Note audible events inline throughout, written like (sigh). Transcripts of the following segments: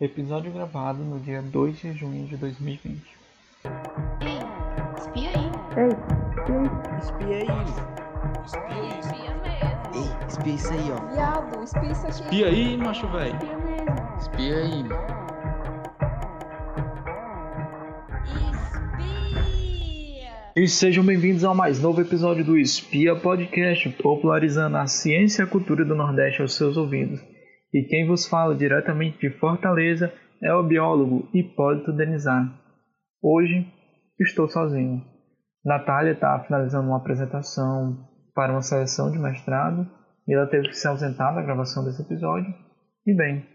Episódio gravado no dia 2 de junho de 2020. Ei, espia aí. Espia aí. Espia mesmo. Ei, espia isso aí, ó. Viado, espia isso aqui. E aí, macho velho? Espia mesmo. Espia aí. Espia! E sejam bem-vindos ao mais novo episódio do Espia Podcast, popularizando a ciência e a cultura do Nordeste aos seus ouvidos. E quem vos fala diretamente de Fortaleza é o biólogo Hipólito Denizar. Hoje estou sozinho. Natália está finalizando uma apresentação para uma seleção de mestrado e ela teve que se ausentar da gravação desse episódio. E bem,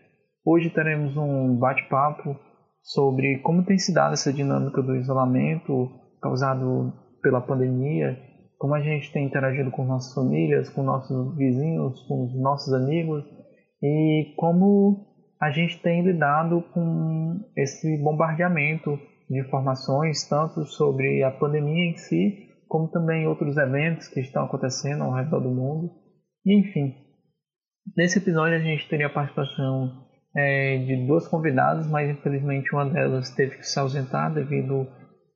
hoje teremos um bate-papo sobre como tem se dado essa dinâmica do isolamento causado pela pandemia, como a gente tem interagido com nossas famílias, com nossos vizinhos, com os nossos amigos e como a gente tem lidado com esse bombardeamento de informações, tanto sobre a pandemia em si, como também outros eventos que estão acontecendo ao redor do mundo. E, enfim, nesse episódio a gente teria a participação é, de duas convidadas, mas infelizmente uma delas teve que se ausentar devido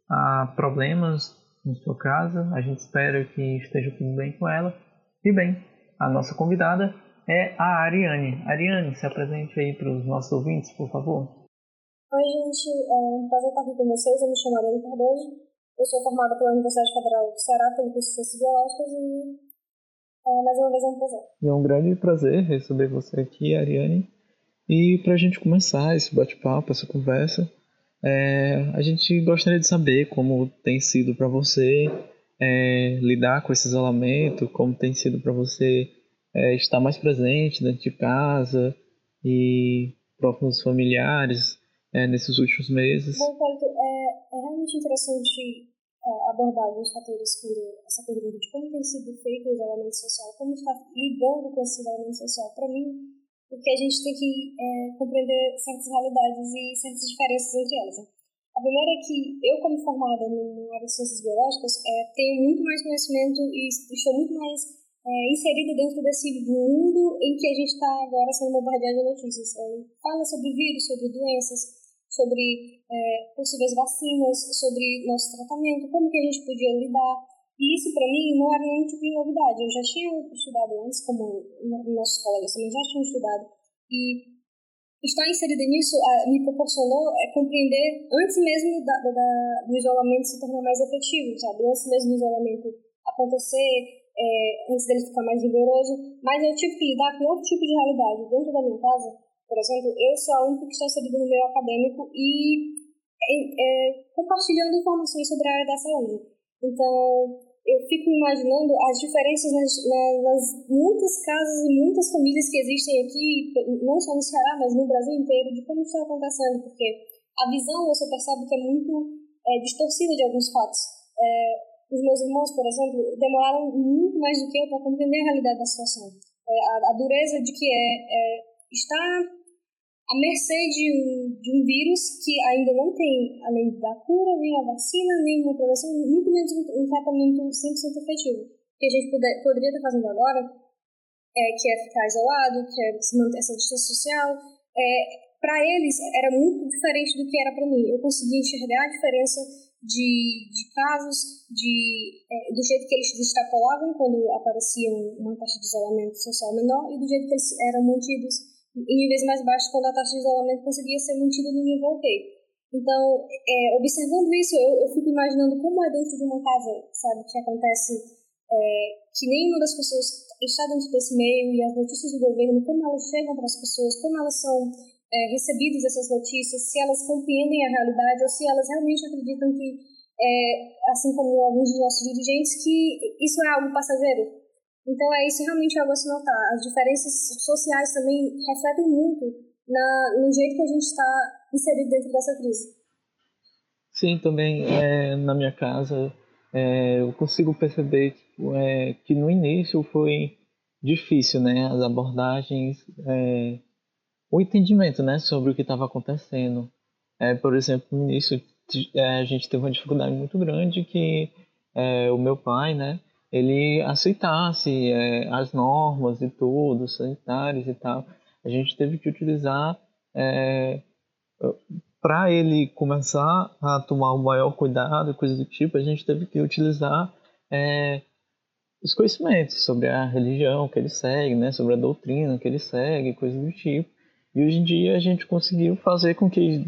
a problemas em sua casa. A gente espera que esteja tudo bem com ela. E bem, a nossa convidada é a Ariane. Ariane, se apresente aí para os nossos ouvintes, por favor. Oi, gente. É um prazer estar aqui com vocês. Eu me chamo Ariane Cardoso. Eu sou formada pela Universidade Federal do Ceará pelo curso de Ciências Biológicas e é, mais uma vez é um prazer. É um grande prazer receber você aqui, Ariane. E para a gente começar esse bate-papo, essa conversa, é, a gente gostaria de saber como tem sido para você é, lidar com esse isolamento, como tem sido para você é, estar mais presente dentro de casa e próximos familiares é, nesses últimos meses. Bom, Paulo, é, é realmente interessante é, abordar alguns fatores por essa pergunta de como tem sido feito o isolamento social, como está lidando com esse isolamento social. Para mim, porque a gente tem que é, compreender certas realidades e certas diferenças entre elas. Né? A primeira é que eu, como formada na área de ciências biológicas, é, tenho muito mais conhecimento e estou muito mais é, inserida dentro desse mundo em que a gente está agora sendo bombardeado de notícias. É, fala sobre vírus, sobre doenças, sobre é, possíveis vacinas, sobre nosso tratamento, como que a gente podia lidar. E isso, para mim, não era nenhum tipo de novidade. Eu já tinha estudado antes, como nossos colegas também já tinham estudado. E estar inserida nisso uh, me proporcionou uh, compreender, antes mesmo da, da, do isolamento se tornar mais efetivo, sabe? Antes mesmo do isolamento acontecer, é, antes dele ficar mais rigoroso. Mas eu tive que lidar com outro tipo de realidade. Dentro da minha casa, por exemplo, eu sou a única que está inserida no meio acadêmico e é, compartilhando informações sobre a área da saúde. Então, eu fico imaginando as diferenças nas, nas, muitas casas e muitas famílias que existem aqui, não só no Ceará, mas no Brasil inteiro, de como está acontecendo, porque a visão você percebe que é muito é, distorcida de alguns fatos. É, os meus irmãos, por exemplo, demoraram muito mais do que eu para compreender a realidade da situação. É, a, a, dureza de que é, é estar à mercê de um, de um vírus que ainda não tem, além da cura, nem a vacina, nem uma prevenção, muito menos um, um tratamento 100% efetivo. O que a gente puder, poderia estar fazendo agora, é, que é ficar isolado, que é se manter essa distância social, é, para eles era muito diferente do que era para mim. Eu conseguia enxergar a diferença de, de casos, de, é, do jeito que eles extrapolavam quando aparecia uma taxa de isolamento social menor e do jeito que eles eram mantidos em níveis mais baixos quando a taxa de isolamento conseguia ser mantida no nível ok. Então, é, observando isso, eu, eu, fico imaginando como é dentro de uma casa, sabe, que acontece é, que nenhuma das pessoas está dentro desse meio e as notícias do governo, como elas chegam para as pessoas, como elas são é, recebidas essas notícias, se elas compreendem a realidade ou se elas realmente acreditam que, é, assim como alguns dos nossos dirigentes, que isso é algo passageiro, então, é isso realmente algo a se notar. As diferenças sociais também refletem muito na, no jeito que a gente está inserido dentro dessa crise. Sim, também é, na minha casa é, eu consigo perceber tipo, é, que no início foi difícil, né? As abordagens, é, o entendimento, né, sobre o que estava acontecendo. É, por exemplo, no início é, a gente teve uma dificuldade muito grande que o meu pai, né, ele aceitasse é, as normas e tudo, sanitárias e tal. A gente teve que utilizar é, para ele começar a tomar o maior cuidado, coisa do tipo, a gente teve que utilizar é, os conhecimentos sobre a religião que ele segue, né, sobre a doutrina que ele segue, coisa do tipo. E hoje em dia a gente conseguiu fazer com que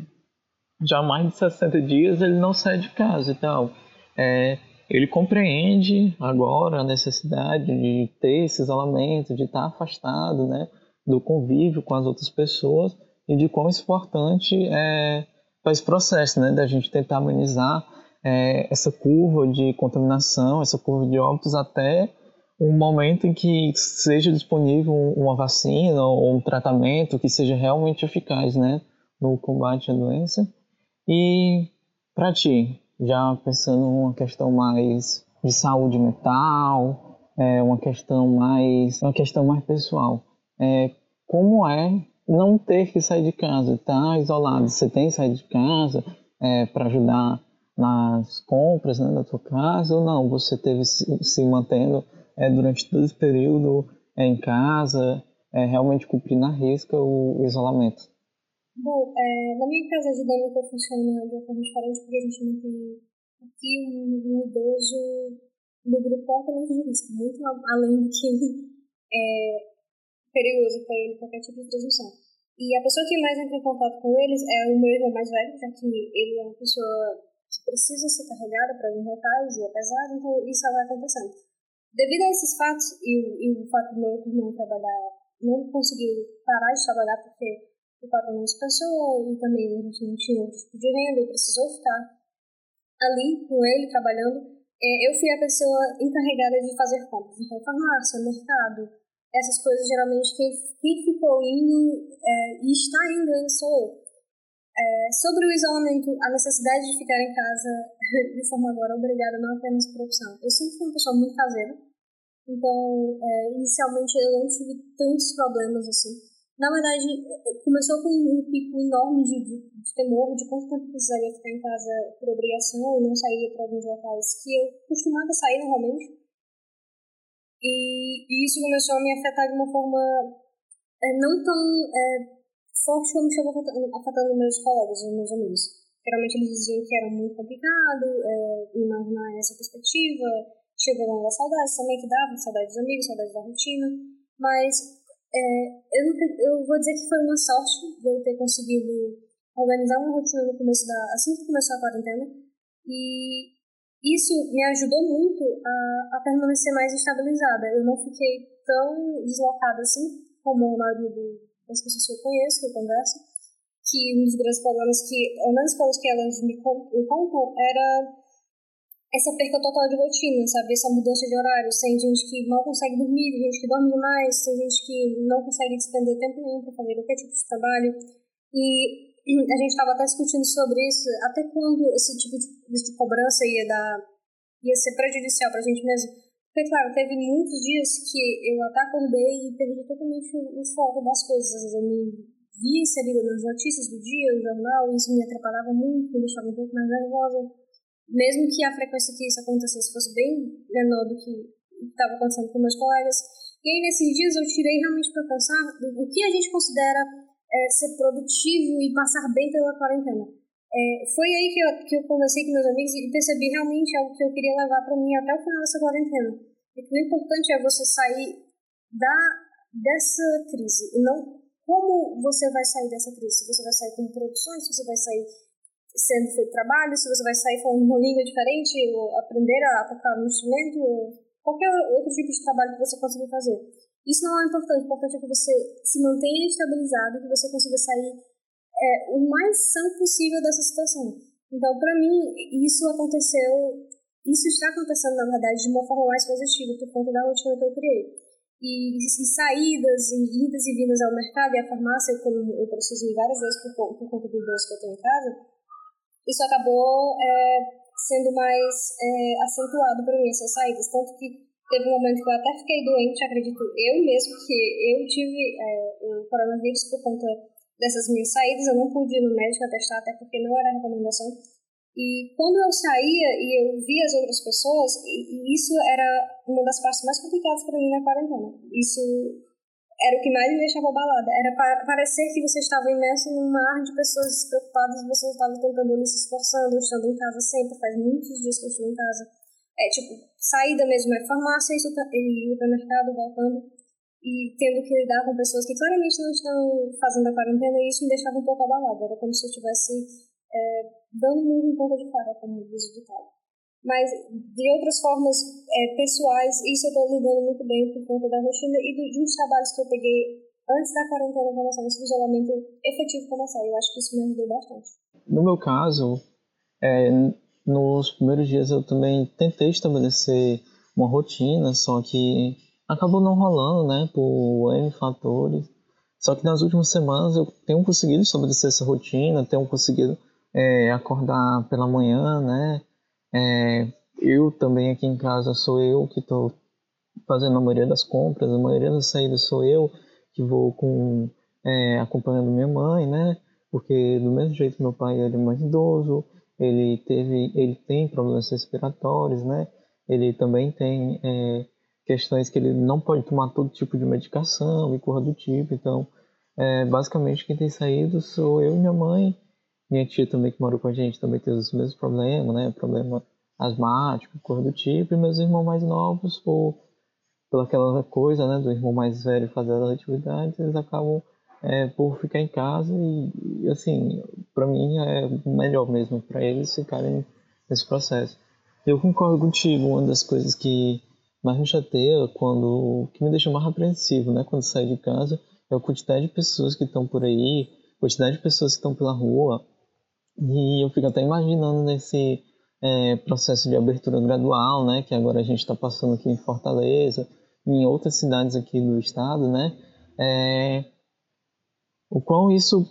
já mais de 60 dias ele não saia de casa e tal. É, ele compreende agora a necessidade de ter esse isolamento, de estar afastado né, do convívio com as outras pessoas e de quão importante é para esse processo, né, da gente tentar amenizar é, essa curva de contaminação, essa curva de óbitos até um momento em que seja disponível uma vacina ou um tratamento que seja realmente eficaz, né, no combate à doença. E para ti, já pensando numa questão mais de saúde mental, é, uma questão mais uma questão mais pessoal, é, como é não ter que sair de casa, estar tá isolado? Você tem que sair de casa é, para ajudar nas compras né, da tua casa ou não? Você teve se, se mantendo é, durante todo esse período é, em casa, é, realmente cumprindo na risca o, isolamento? Bom, é, na minha casa a dinâmica funciona de uma forma diferente porque a gente não tem aqui um, um idoso no grupo altamente de risco, muito além do que é perigoso para ele qualquer tipo de transmissão. E a pessoa que mais entra em contato com eles é o meu irmão mais velho, já que ele é uma pessoa que precisa ser carregada para vir retais e é pesado, então isso vai acontecendo. Devido a esses fatos e, e o fato do meu irmão trabalhar, não conseguir parar de trabalhar porque o patrão não dispensou e também a gente não tinha outro tipo de renda e precisou ficar ali com ele trabalhando, é, eu fui a pessoa encarregada de fazer compras. Então, farmácia, mercado, essas coisas geralmente quem, quem ficou indo é, e está indo ainda sou eu. É, sobre o isolamento, a necessidade de ficar em casa (laughs) de forma agora obrigada, não apenas por opção. Eu sempre fui uma pessoa muito caseira, então é, inicialmente eu não tive tantos problemas assim. Na verdade, começou com um pico enorme de, de, de temor de quanto tempo precisaria ficar em casa por obrigação e não sairia para alguns locais que eu costumava sair normalmente. E, e isso começou a me afetar de uma forma é, não tão é, forte como chegou afetando meus colegas e meus amigos. Geralmente eles diziam que era muito complicado é, imaginar essa perspectiva, chegou a saudades também que dava, saudades dos amigos, saudades da rotina, mas é, eu, eu vou dizer que foi uma sorte de eu ter conseguido organizar uma rotina no começo da, assim que começou a quarentena, e isso me ajudou muito a, a permanecer mais estabilizada. Eu não fiquei tão deslocada assim como a maioria do, das pessoas que eu conheço, que eu converso, que um dos grandes problemas que, ao menos pelos que elas me, me contam, era essa perca total de rotina, sabe? Essa mudança de horários. Tem gente que mal consegue dormir, tem gente que dorme demais, tem gente que não consegue despender tempo nenhum para fazer qualquer tipo de trabalho. E a gente estava até discutindo sobre isso, até quando esse tipo de, de cobrança ia dar, ia ser prejudicial para a gente mesmo. Porque, claro, teve muitos dias que eu até acordei e perdi totalmente o foco das coisas. Eu me via inserida nas notícias do dia, no jornal, e isso me atrapalhava muito, me deixava um pouco mais nervosa. Mesmo que a frequência que isso acontecesse fosse bem menor do que estava acontecendo com meus colegas. E aí, nesses dias, eu tirei realmente para pensar o que a gente considera é, ser produtivo e passar bem pela quarentena. É, foi aí que eu, que eu conversei com meus amigos e percebi realmente algo que eu queria levar para mim até o final dessa quarentena. É que o importante é você sair da, dessa crise e não como você vai sair dessa crise. Se você vai sair com produções, se você vai sair sendo feito trabalho, se você vai sair falando uma língua diferente, ou aprender a tocar um instrumento, ou qualquer outro tipo de trabalho que você consiga fazer. Isso não é importante. O importante é que você se mantenha estabilizado, que você consiga sair é, o mais são possível dessa situação. Então, para mim, isso aconteceu, isso está acontecendo, na verdade, de uma forma mais positiva por conta da rotina que eu criei. E, e saídas, e idas e vindas ao mercado e à farmácia, como eu preciso ir várias vezes por, por conta do doce que eu tenho em casa, isso acabou é, sendo mais é, acentuado para mim, essas saídas. Tanto que teve um momento que eu até fiquei doente, acredito eu mesmo, que eu tive é, o coronavírus por conta dessas minhas saídas, eu não pude ir no médico atestar, até porque não era recomendação. E quando eu saía e eu via as outras pessoas, e, isso era uma das partes mais complicadas para mim na quarentena. Isso era o que mais me deixava abalada. Era pa parecer que você estava imerso num mar de pessoas despreocupadas você estava tentando se esforçando, estando em casa sempre. Faz muitos dias que eu estou em casa. É tipo, saída mesmo é farmácia e supermercado, voltando e tendo que lidar com pessoas que claramente não estão fazendo a quarentena e isso me deixava um pouco abalada. Era como se eu estivesse é, dando murro em ponta de faca, como diz o ditado. Mas de outras formas é, pessoais, isso eu estou lidando muito bem por conta da rotina e do, de uns trabalhos que eu peguei antes da quarentena começar, antes do isolamento efetivo começar. Eu acho que isso me ajudou bastante. No meu caso, é, nos primeiros dias eu também tentei estabelecer uma rotina, só que acabou não rolando, né, por N fatores. Só que nas últimas semanas eu tenho conseguido estabelecer essa rotina, tenho conseguido é, acordar pela manhã, né. É, eu também aqui em casa sou eu que estou fazendo a maioria das compras, a maioria das saídas sou eu que vou com é, acompanhando minha mãe, né? Porque do mesmo jeito meu pai ele é mais idoso, ele teve, ele tem problemas respiratórios, né? Ele também tem é, questões que ele não pode tomar todo tipo de medicação e coisa do tipo. Então, é, basicamente, quem tem saído sou eu e minha mãe. Minha tia também, que mora com a gente, também tem os mesmos problemas, né? Problema asmático, coisa do tipo. E meus irmãos mais novos, por, pela aquela coisa, né? Do irmão mais velho fazer as atividades, eles acabam é, por ficar em casa. E, e assim, para mim é melhor mesmo para eles ficarem nesse processo. Eu concordo contigo, uma das coisas que mais me chateia quando que me deixa mais apreensivo, né, quando saio de casa, é a quantidade de pessoas que estão por aí, quantidade de pessoas que estão pela rua, e eu fico até imaginando nesse é, processo de abertura gradual, né, que agora a gente está passando aqui em Fortaleza, em outras cidades aqui do estado, né, é, o quão isso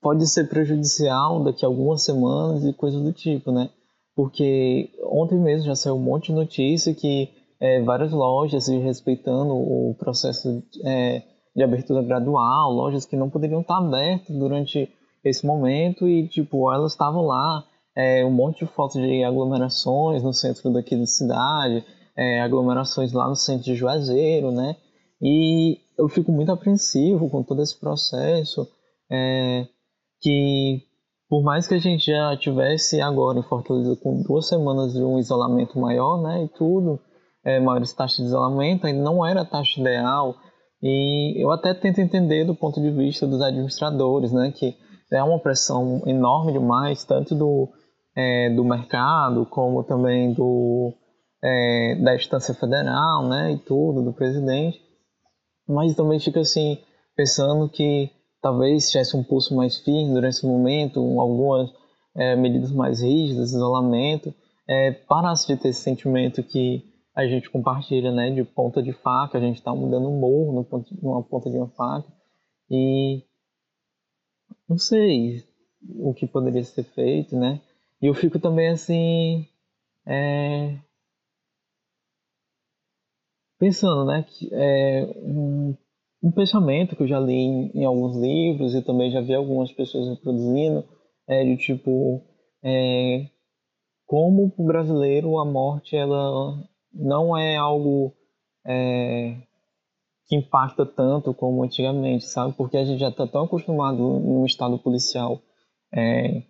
pode ser prejudicial daqui a algumas semanas e coisas do tipo, né? porque ontem mesmo já saiu um monte de notícia que é, várias lojas respeitando o processo é, de abertura gradual, lojas que não poderiam estar abertas durante esse momento e tipo elas estavam lá, é, um monte de fotos de aglomerações no centro daqui da cidade, é, aglomerações lá no centro de Juazeiro, né? E eu fico muito apreensivo com todo esse processo, é, que por mais que a gente já tivesse agora em Fortaleza com duas semanas de um isolamento maior, né, e tudo, é, maiores taxas de isolamento, ainda não era a taxa ideal. E eu até tento entender do ponto de vista dos administradores, né, que é uma pressão enorme demais, tanto do, é, do mercado como também do, é, da instância federal, né, e tudo, do presidente. Mas também fica assim, pensando que talvez tivesse um pulso mais firme durante esse momento, algumas é, medidas mais rígidas, isolamento, é, parasse de ter esse sentimento que a gente compartilha, né, de ponta de faca, a gente está mudando um morro no ponto, numa ponta de uma faca e não sei o que poderia ser feito, né? E eu fico também assim é, pensando, né, que é, um, um pensamento que eu já li em, em, alguns livros e também já vi algumas pessoas reproduzindo é de tipo é, como o brasileiro a morte ela não é algo é, que impacta tanto como antigamente, sabe? Porque a gente já está tão acostumado num estado policial é,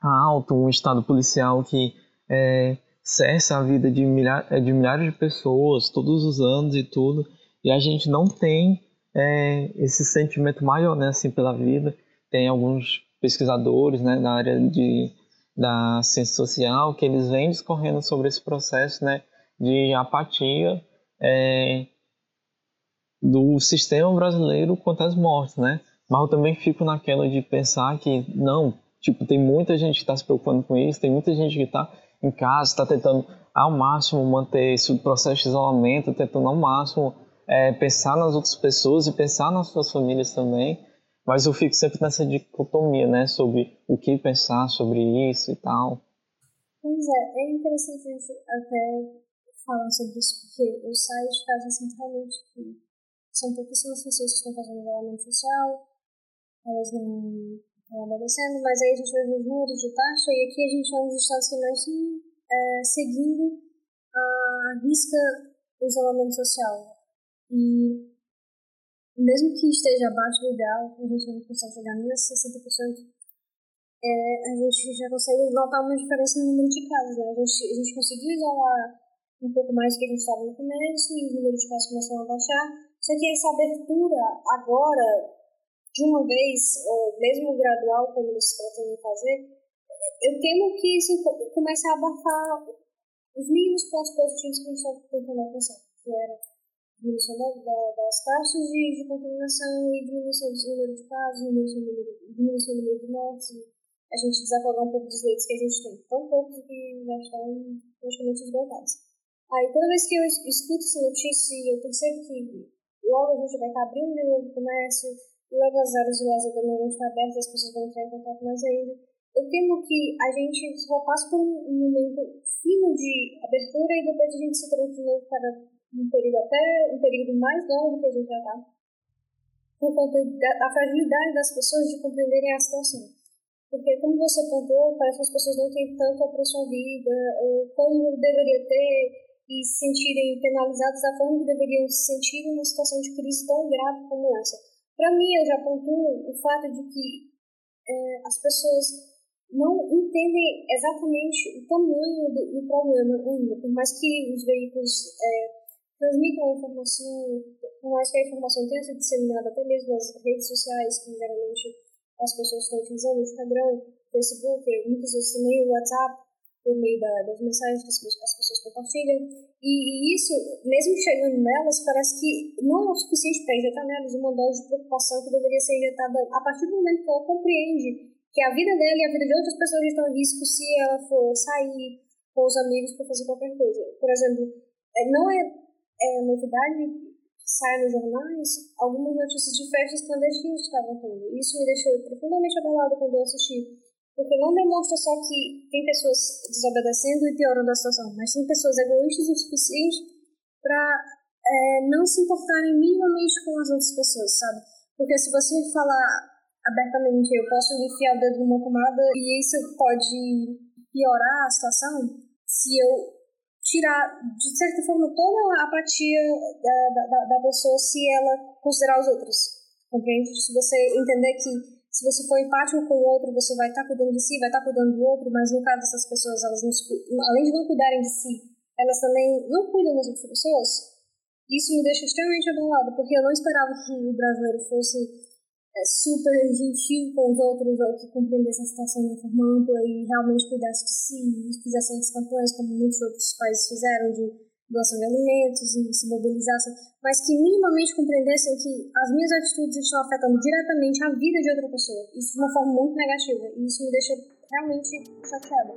alto, um estado policial que é, cessa a vida de, milha de milhares de pessoas todos os anos e tudo e a gente não tem é, esse sentimento maior né, assim, pela vida. Tem alguns pesquisadores né, na área de, da ciência social que eles vêm discorrendo sobre esse processo né, de apatia é, do sistema brasileiro quanto às mortes, né? Mas eu também fico naquela de pensar que não, tipo, tem muita gente que está se preocupando com isso, tem muita gente que está em casa, está tentando ao máximo manter esse processo de isolamento, tentando ao máximo é, pensar nas outras pessoas e pensar nas suas famílias também, mas eu fico sempre nessa dicotomia, né, sobre o que pensar sobre isso e tal. Pois é, é interessante a gente até falar sobre isso, porque eu saio de casa centralmente que são pouquíssimas pessoas que estão fazendo isolamento social, elas não estão obedecendo, mas aí a gente vai ver os números de taxa, e aqui a gente é um dos estados que mais estão é, seguindo a risca do isolamento social. E mesmo que esteja abaixo do ideal, a gente não consegue chegar nem a 60%, é, a gente já consegue notar uma diferença no número de casos. Né? A, gente, a gente conseguiu isolar um pouco mais do que a gente estava no começo e os números de casos começaram a baixar. Só que essa abertura agora, de uma vez, ou mesmo gradual, como eles de fazer, eu temo que isso comece a abafar os mínimos pontos positivos que a gente estava tentando alcançar, que era diminuição da, da, das taxas de, de contaminação e diminuição do número de casos, diminuição do número, diminuição do número de mortes, a gente desafogar um pouco dos leitos que a gente tem. Tão poucos que já estão praticamente esgotados. Aí toda vez que eu escuto essa notícia e eu percebo que logo a gente vai estar abrindo de novo o comércio, logo as áreas de lazer também vão estar abertas, as pessoas vão entrar em contato mais ainda. Eu temo que a gente só passa por um momento fino de abertura e depois a gente se tranquila para um período até um período mais longo que a gente já está, por conta da, da fragilidade das pessoas de compreenderem a situação. Porque, como você pontuou, parece que as pessoas não têm tanto a sua vida, ou como deveria ter, e se sentirem penalizadas da forma que deveriam se sentir em uma situação de crise tão grave como essa. Para mim, eu já pontuo o fato de que é, as pessoas não entendem exatamente o tamanho do, do, problema ainda, por mais que os veículos é, transmitam a informação, por mais que a informação tenha sido disseminada até mesmo nas redes sociais, que geralmente as pessoas estão utilizando Instagram, Facebook, muitas vezes também o WhatsApp, por meio da, das mensagens que as, as pessoas compartilham. E, e, isso, mesmo chegando nelas, parece que não é o suficiente para injetar nelas uma dose de preocupação que deveria ser injetada a partir do momento que ela compreende que a vida dela e a vida de outras pessoas estão em risco se ela for sair com os amigos para fazer qualquer coisa. Por exemplo, é, não é, é novidade sai nos jornais algumas notícias de festas clandestinas que estavam tendo. Isso me deixou profundamente abalada quando eu assisti, porque não demonstra só que tem pessoas desobedecendo e piorando a situação, mas tem pessoas egoístas o suficiente para é, não se importarem minimamente com as outras pessoas, sabe? Porque se você falar abertamente, eu posso enfiar o dedo numa tomada e isso pode piorar a situação, se eu tirar, de certa forma, toda a apatia da, da, da pessoa se ela considerar os outros. Compreende? Se você entender que se você for empático com o outro, você vai estar cuidando de si, vai estar cuidando do outro, mas no caso dessas pessoas, elas não, além de não cuidarem de si, elas também não cuidam das outras pessoas. Isso me deixa extremamente abalada, porque eu não esperava que o brasileiro fosse é, super gentil com os outros, ou que compreendesse a situação de forma ampla e realmente cuidasse de si, e fizesse as campanhas como muitos outros países fizeram, de doação de alimentos e se mobilizassem, mas que minimamente compreendessem que as minhas atitudes estão afetando diretamente a vida de outra pessoa, isso de uma forma muito negativa, e isso me deixa realmente chateada.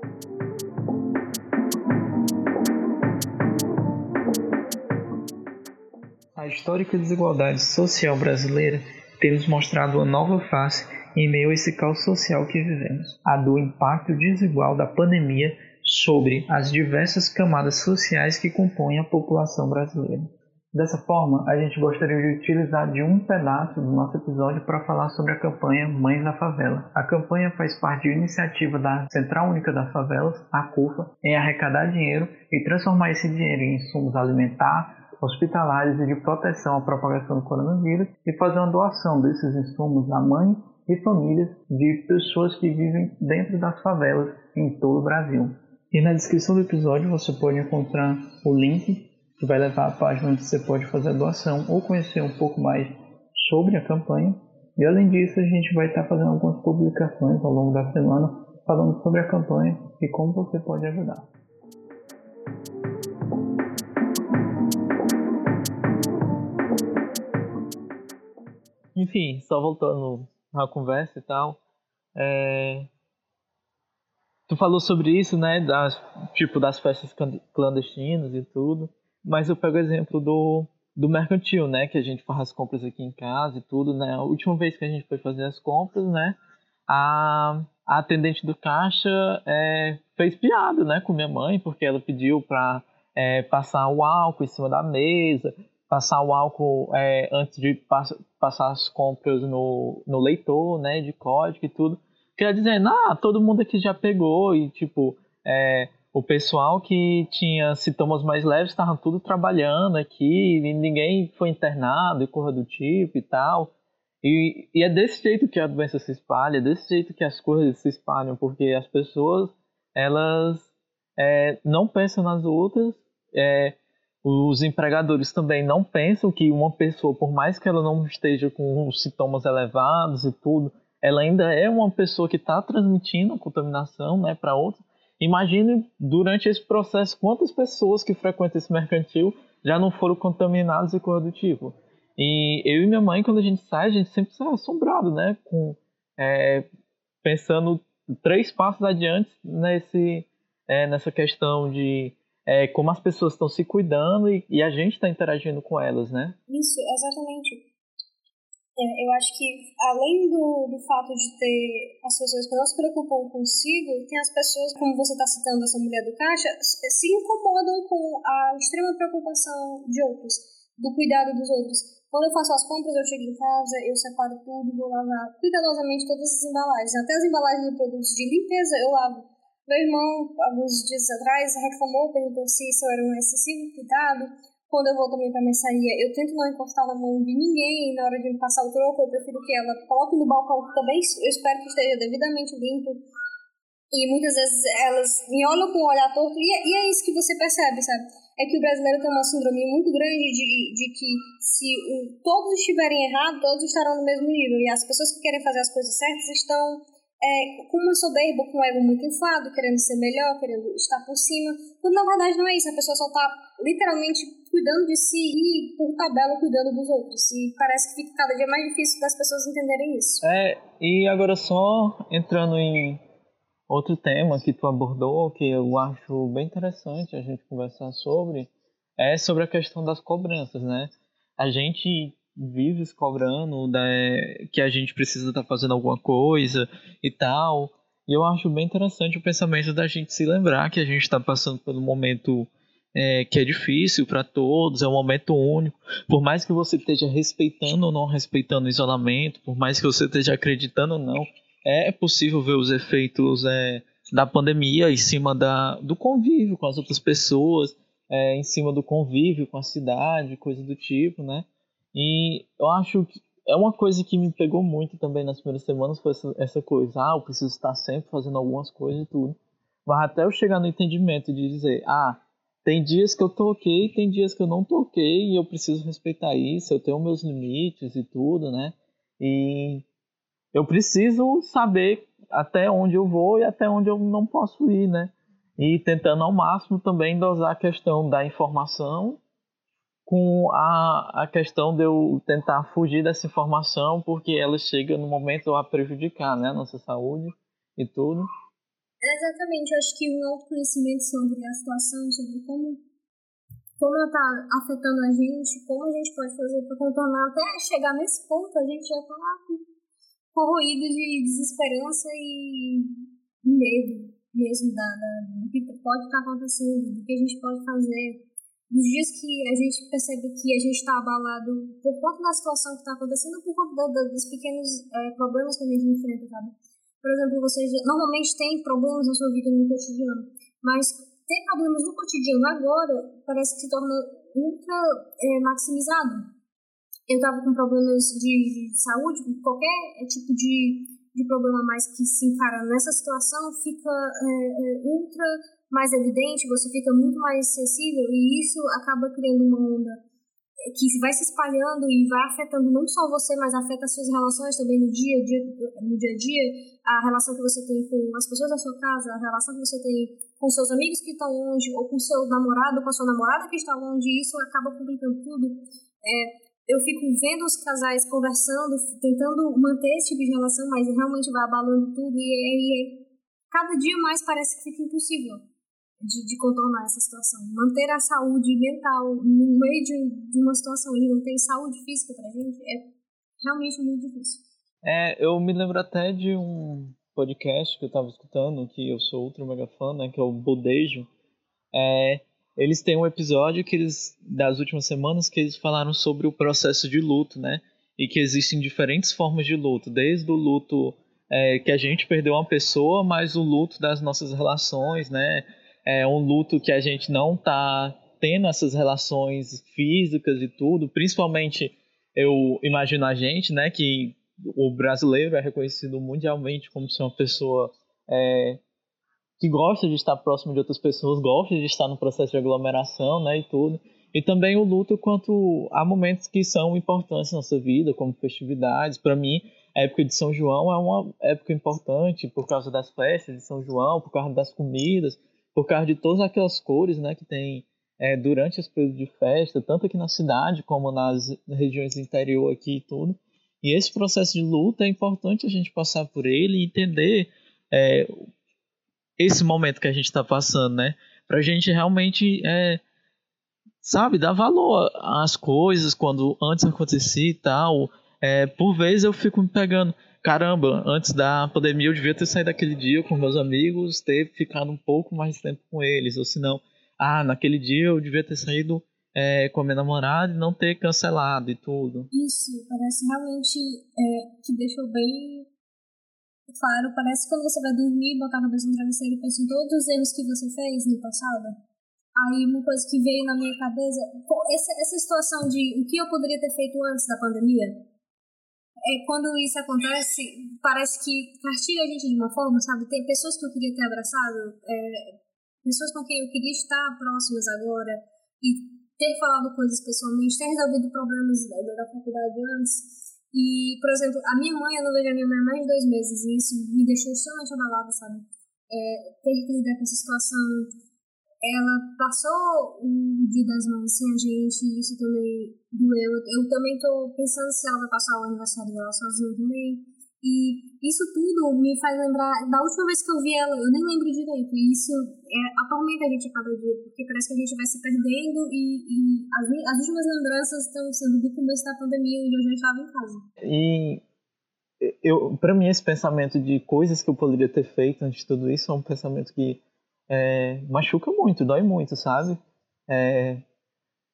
A histórica desigualdade social brasileira temos mostrado uma nova face em meio a esse caos social que vivemos, a do impacto desigual da pandemia sobre as diversas camadas sociais que compõem a população brasileira. Dessa forma, a gente gostaria de utilizar de um pedaço do nosso episódio para falar sobre a campanha Mães da Favela. A campanha faz parte de iniciativa da Central Única das Favelas, a CUFA, em arrecadar dinheiro e transformar esse dinheiro em insumos alimentares, hospitalares e de proteção à propagação do coronavírus e fazer uma doação desses insumos a mães e famílias de pessoas que vivem dentro das favelas em todo o Brasil. E na descrição do episódio você pode encontrar o link que vai levar à página onde você pode fazer a doação ou conhecer um pouco mais sobre a campanha. E além disso, a gente vai estar fazendo algumas publicações ao longo da semana falando sobre a campanha e como você pode ajudar. Enfim, só voltando à conversa e tal. É... Tu falou sobre isso, né? Das, tipo, das festas clandestinas e tudo. Mas eu pego o exemplo do, do mercantil, né? Que a gente faz as compras aqui em casa e tudo, né? A última vez que a gente foi fazer as compras, né? A, a atendente do caixa é, fez piada, né? Com minha mãe, porque ela pediu pra é, passar o álcool em cima da mesa passar o álcool é, antes de pass passar as compras no, no leitor, né, de código e tudo. Quer dizer, ah, todo mundo aqui já pegou e, tipo, é, o pessoal que tinha sintomas mais leves estavam tudo trabalhando aqui, e ninguém foi internado e coisa do tipo e tal. E, e, é desse jeito que a doença se espalha, é desse jeito que as coisas se espalham, porque as pessoas, elas é, não pensam nas outras, é, os empregadores também não pensam que uma pessoa, por mais que ela não esteja com sintomas elevados e tudo, ela ainda é uma pessoa que está transmitindo contaminação né, para outros. Imagine durante esse processo quantas pessoas que frequentam esse mercantil já não foram contaminadas e coisa do tipo. E eu e minha mãe, quando a gente sai, a gente sempre sai assombrado, né? Com, é, pensando três passos adiante nesse, é, nessa questão de é, como as pessoas estão se cuidando e, e a gente está interagindo com elas, né? Isso, exatamente. É, eu acho que, além do, do fato de ter as pessoas que não se preocupam consigo, tem as pessoas, como você está citando essa mulher do caixa, se incomodam com a extrema preocupação de outros, do cuidado dos outros. Quando eu faço as compras, eu chego em casa, eu separo tudo, vou lavar cuidadosamente todas as embalagens. Até as embalagens de produtos de limpeza eu lavo. Meu irmão, alguns dias atrás, reclamou, perguntou se isso era um excessivo cuidado quando eu vou também pra mercearia, eu tento não encostar na mão de ninguém na hora de me passar o troco. Eu prefiro que ela coloque no balcão também. Eu espero que esteja devidamente limpo. E muitas vezes elas me olham com um olhar torto. E, é, e é isso que você percebe, sabe? É que o brasileiro tem uma síndrome muito grande de, de que se o, todos estiverem errados, todos estarão no mesmo nível. E as pessoas que querem fazer as coisas certas estão é, com uma soberba, com um ego muito inflado, querendo ser melhor, querendo estar por cima. Quando na verdade não é isso, a pessoa só está literalmente cuidando de si e, por tabela, cuidando dos outros. E parece que fica cada dia mais difícil das pessoas entenderem isso. É, e agora só entrando em outro tema que tu abordou, que eu acho bem interessante a gente conversar sobre, é sobre a questão das cobranças, né? A gente vive se cobrando da, que a gente precisa estar tá fazendo alguma coisa e tal. E eu acho bem interessante o pensamento da gente se lembrar que a gente está passando por um momento é, que é difícil para todos, é um momento único. Por mais que você esteja respeitando ou não respeitando o isolamento, por mais que você esteja acreditando ou não, é possível ver os efeitos é, da pandemia em cima da, do convívio com as outras pessoas, é, em cima do convívio com a cidade, coisa do tipo, né? E eu acho que é uma coisa que me pegou muito também nas primeiras semanas foi essa, essa coisa, ah, eu preciso estar sempre fazendo algumas coisas e tudo. Mas até eu chegar no entendimento de dizer, ah, tem dias que eu tô ok, tem dias que eu não tô ok, e eu preciso respeitar isso, eu tenho meus limites e tudo, né? E eu preciso saber até onde eu vou e até onde eu não posso ir, né? E tentando ao máximo também dosar a questão da informação com a, a questão de eu tentar fugir dessa informação porque ela chega no momento a prejudicar né, a nossa saúde e tudo. Exatamente, eu acho que um autoconhecimento sobre a situação, sobre como, como ela está afetando a gente, como a gente pode fazer para contornar, até chegar nesse ponto, a gente já está corroído de desesperança e medo mesmo da, da, do que pode estar tá acontecendo, do que a gente pode fazer dos dias que a gente percebe que a gente está abalado por conta da situação que está acontecendo, por conta da, dos pequenos é, problemas que a gente enfrenta, sabe? Por exemplo, você normalmente tem problemas na sua vida no cotidiano, mas ter problemas no cotidiano agora parece que se torna ultra é, maximizado. Eu estava com problemas de, de saúde, qualquer tipo de, de problema mais que se encara nessa situação fica é, é ultra mais evidente, você fica muito mais sensível e isso acaba criando uma onda que vai se espalhando e vai afetando não só você, mas afeta as suas relações também no dia, dia, no dia a dia, a relação que você tem com as pessoas da sua casa, a relação que você tem com seus amigos que estão longe, ou com seu namorado, com a sua namorada que está longe, e isso acaba complicando tudo. É, eu fico vendo os casais conversando, tentando manter esse tipo de relação, mas realmente vai abalando tudo e aí cada dia mais parece que fica impossível de, de, contornar essa situação. Manter a saúde mental no meio de, de uma situação onde não tem saúde física pra gente é realmente muito difícil. É, eu me lembro até de um podcast que eu estava escutando, que eu sou ultra mega fã, né, que é o Bodejo. É, eles têm um episódio que eles, das últimas semanas que eles falaram sobre o processo de luto, né? E que existem diferentes formas de luto, desde o luto é, que a gente perdeu uma pessoa, mas o luto das nossas relações, né? é um luto que a gente não está tendo essas relações físicas e tudo, principalmente eu imagino a gente, né, que o brasileiro é reconhecido mundialmente como ser uma pessoa é, que gosta de estar próximo de outras pessoas, gosta de estar no processo de aglomeração, né, e tudo. E também o luto quanto a momentos que são importantes na nossa vida, como festividades. Para mim, a época de São João é uma época importante por causa das festas de São João, por causa das comidas, por causa de todas aquelas cores, né, que tem é, durante esse período de festa, tanto aqui na cidade como nas regiões do interior aqui e tudo. E esse processo de luta é importante a gente passar por ele e entender é, esse momento que a gente está passando, né? Para a gente realmente, é, sabe, dar valor às coisas quando antes acontecia e tal. É, por vezes eu fico me pegando, caramba, antes da pandemia eu devia ter saído daquele dia com meus amigos, ter ficado um pouco mais tempo com eles, ou se não, ah, naquele dia eu devia ter saído é, com a minha namorada e não ter cancelado e tudo. Isso, parece realmente é, que deixou bem claro. Parece que quando você vai dormir, botar a cabeça no travesseiro e pensar em todos os erros que você fez no passado. Aí uma coisa que veio na minha cabeça, essa, essa situação de o que eu poderia ter feito antes da pandemia, é, quando isso acontece, parece que castiga a gente de uma forma, sabe? Tem pessoas que eu queria ter abraçado, é, pessoas com quem eu queria estar próximas agora e ter falado coisas pessoalmente, ter resolvido problemas da, da faculdade antes. E, por exemplo, a minha mãe, eu não vejo a minha mãe há mais de dois meses e isso me deixou extremamente abalada, sabe? É, ter que lidar com essa situação. Ela passou o Dia das Mães sem a gente e isso também doeu. Eu também estou pensando se ela vai passar o aniversário dela sozinha também. E isso tudo me faz lembrar da última vez que eu vi ela, eu nem lembro direito. E isso é, atormenta a gente a cada dia, porque parece que a gente vai se perdendo e, e as, as últimas lembranças estão sendo do começo da pandemia, onde eu já estava em casa. E eu, para mim, esse pensamento de coisas que eu poderia ter feito antes de tudo isso é um pensamento que é, machuca muito, dói muito, sabe? É,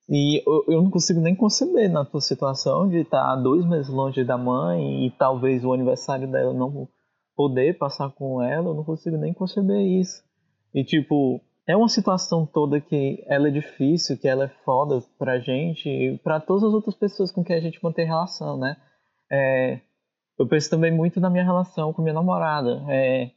e eu, eu não consigo nem conceber na tua situação de estar dois meses longe da mãe e talvez o aniversário dela não poder passar com ela, eu não consigo nem conceber isso. E tipo, é uma situação toda que ela é difícil, que ela é foda pra gente e pra todas as outras pessoas com quem a gente mantém relação, né? É, eu penso também muito na minha relação com minha namorada. É,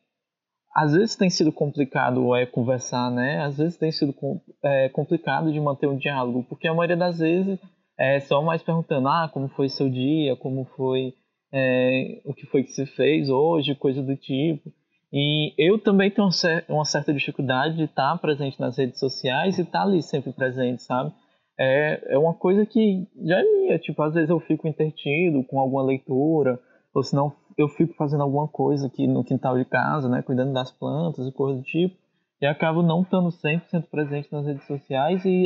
às vezes tem sido complicado é, conversar, né? Às vezes tem sido é, complicado de manter um diálogo, porque a maioria das vezes é só mais perguntando, ah, como foi seu dia, como foi, é, o que foi que você fez hoje, coisa do tipo. E eu também tenho uma certa dificuldade de estar presente nas redes sociais e estar ali sempre presente, sabe? É, é uma coisa que já é minha, tipo, às vezes eu fico intertido com alguma leitura, ou se não eu fico fazendo alguma coisa aqui no quintal de casa, né, cuidando das plantas e coisas do tipo, e acabo não estando 100% presente nas redes sociais e,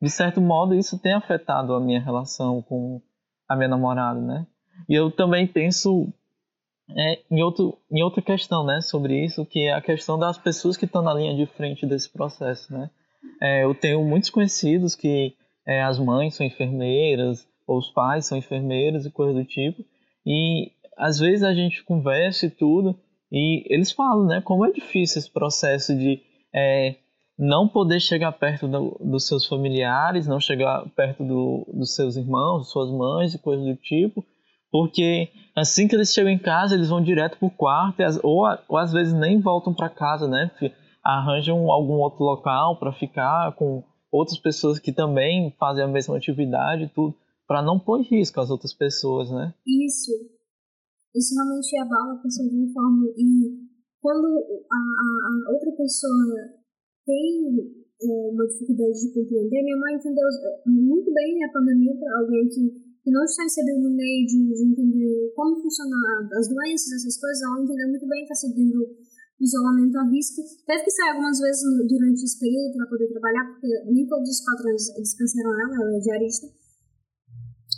de certo modo, isso tem afetado a minha relação com a minha namorada, né? E eu também penso é, em, outro, em outra questão, né, sobre isso, que é a questão das pessoas que estão na linha de frente desse processo, né? É, eu tenho muitos conhecidos que é, as mães são enfermeiras, ou os pais são enfermeiros e coisas do tipo, e às vezes a gente conversa e tudo, e eles falam, né, como é difícil esse processo de é, não poder chegar perto do, dos seus familiares, não chegar perto do, dos seus irmãos, suas mães e coisas do tipo, porque assim que eles chegam em casa, eles vão direto pro quarto, ou, ou às vezes nem voltam para casa, né, arranjam algum outro local para ficar com outras pessoas que também fazem a mesma atividade e tudo, para não pôr em risco as outras pessoas, né? Isso isso realmente abala a pessoa de uma forma. E quando a, a, a outra pessoa tem é, uma dificuldade de compreender, minha mãe entendeu muito bem a pandemia para alguém que, que não está inserido no meio de, de entender como funcionam as doenças, essas coisas, ela entendeu muito bem, está seguindo isolamento à risca. Teve que sair algumas vezes durante esse período para poder trabalhar, porque nem todos os patrões dispensaram ela, ela é diarista.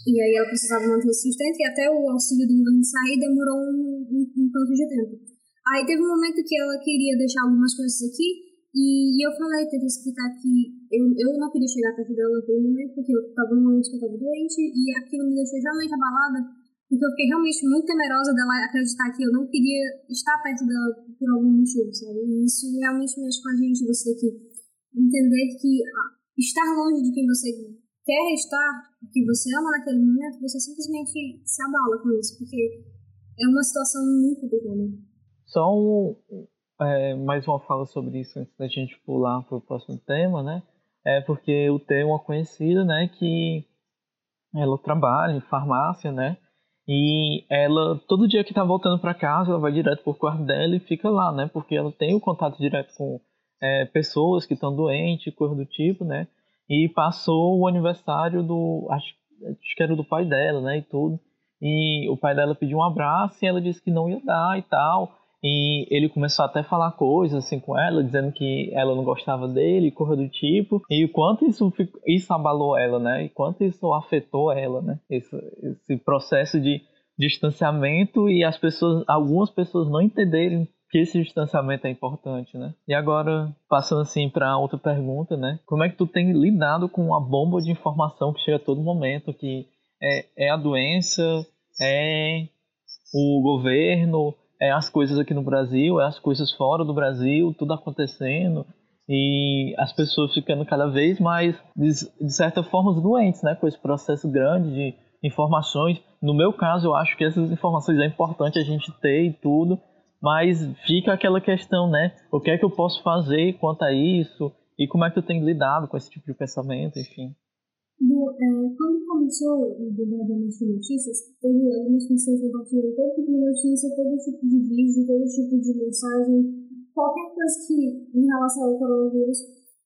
E aí ela precisava manter esse sustento e até o auxílio do governo sair demorou um, um, um tanto de tempo. Aí teve um momento que ela queria deixar algumas coisas aqui e eu falei, tentei explicar que eu, eu não queria chegar perto dela naquele momento porque eu estava no momento que eu estava doente e aquilo me deixou realmente abalada Porque eu fiquei realmente muito temerosa dela acreditar que eu não queria estar perto dela por algum motivo, sabe? E isso realmente mexe com a gente, você que entender que ah, estar longe de quem você quer estar, que você ama naquele momento, você simplesmente se abala com isso, porque é uma situação muito complicada. Só um, é, mais uma fala sobre isso antes da gente pular para o próximo tema, né? É porque eu tenho uma conhecida, né, que ela trabalha em farmácia, né? E ela, todo dia que tá voltando para casa, ela vai direto pro quarto dela e fica lá, né? Porque ela tem o contato direto com é, pessoas que estão doentes, coisa do tipo, né? E passou o aniversário do. Acho, acho que era do pai dela, né? E tudo. E o pai dela pediu um abraço e ela disse que não ia dar e tal. E ele começou até a falar coisas assim com ela, dizendo que ela não gostava dele, coisa do tipo. E o quanto isso, isso abalou ela, né? E quanto isso afetou ela, né? Esse, esse processo de distanciamento e as pessoas, algumas pessoas não entenderem que esse distanciamento é importante, né? E agora, passando assim para outra pergunta, né? Como é que tu tem lidado com a bomba de informação que chega a todo momento, que é, é a doença, é o governo, é as coisas aqui no Brasil, é as coisas fora do Brasil, tudo acontecendo e as pessoas ficando cada vez mais, de, certa forma, doentes, né? Com esse processo grande de informações. No meu caso, eu acho que essas informações é importante a gente ter e tudo, mas fica aquela questão, né? O que é que eu posso fazer quanto a isso? E como é que eu tenho lidado com esse tipo de pensamento, enfim? Bom, é, quando começou o bombardamento de notícias, teve algumas pessoas compartilhando todo tipo de notícia, todo tipo de vídeo, todo tipo de mensagem, qualquer coisa que em relação ao coronavírus,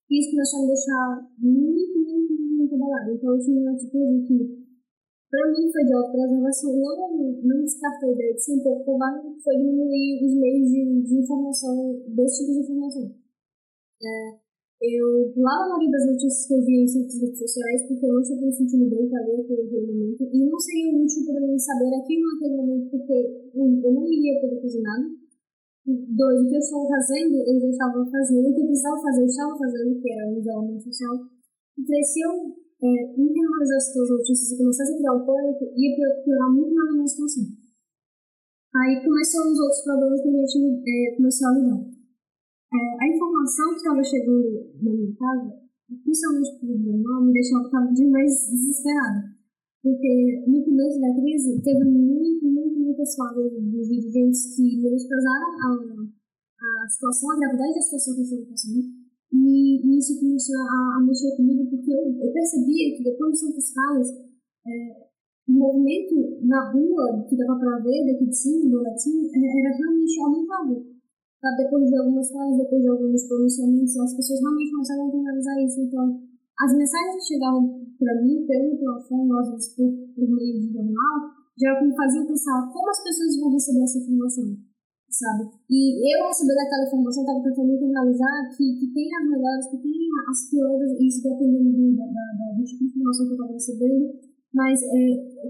isso começou a me deixar muito, muito, muito abalada. Então eu tive uma atitude que, para mim, foi de autopreservação. Não, não descartei a ideia de ser um pouco covarde, foi diminuir os meios de, de informação, desse tipo de informação. É, eu pulava a maioria das notícias que eu via em certas sociais porque eu não estava me sentindo bem para ler aquele momento e não seria útil para mim saber aquilo naquele momento porque, um, eu não iria poder fazer nada. Dois, o que eu estava fazendo, eu já estava fazendo, o que eu precisava fazer, eu estava fazendo, que era o isolamento social. E três, se eu é, internalizasse todas as notícias e começasse a criar o pânico, ia piorar muito mais a minha situação. Aí começaram os outros problemas que a gente é, começou a lidar. É, a informação que estava chegando na minha casa, principalmente pelo jornal, me deixava cada dia mais desesperada. Porque no começo da crise teve muito, muito, muitas falas dos dirigentes que menosprezaram a, a situação, a gravidade da situação que eu estava passando. E isso começou a, a, mexer comigo porque eu, eu percebia que depois de tantas falas, é, o movimento na rua que dava para ver daqui de cima, do latim, é, era realmente aumentado depois de algumas falas, depois de alguns pronunciamentos, as pessoas realmente começaram a internalizar isso. Então, as mensagens que chegavam para mim, pelo telefone, às vezes por, por meio de jornal, já me faziam pensar como as pessoas vão receber essa informação, sabe? E eu recebendo aquela informação, estava tentando internalizar que, que tem as melhores, que tem as piores, isso dependendo do, da, da, do tipo de informação que eu estava recebendo, mas é,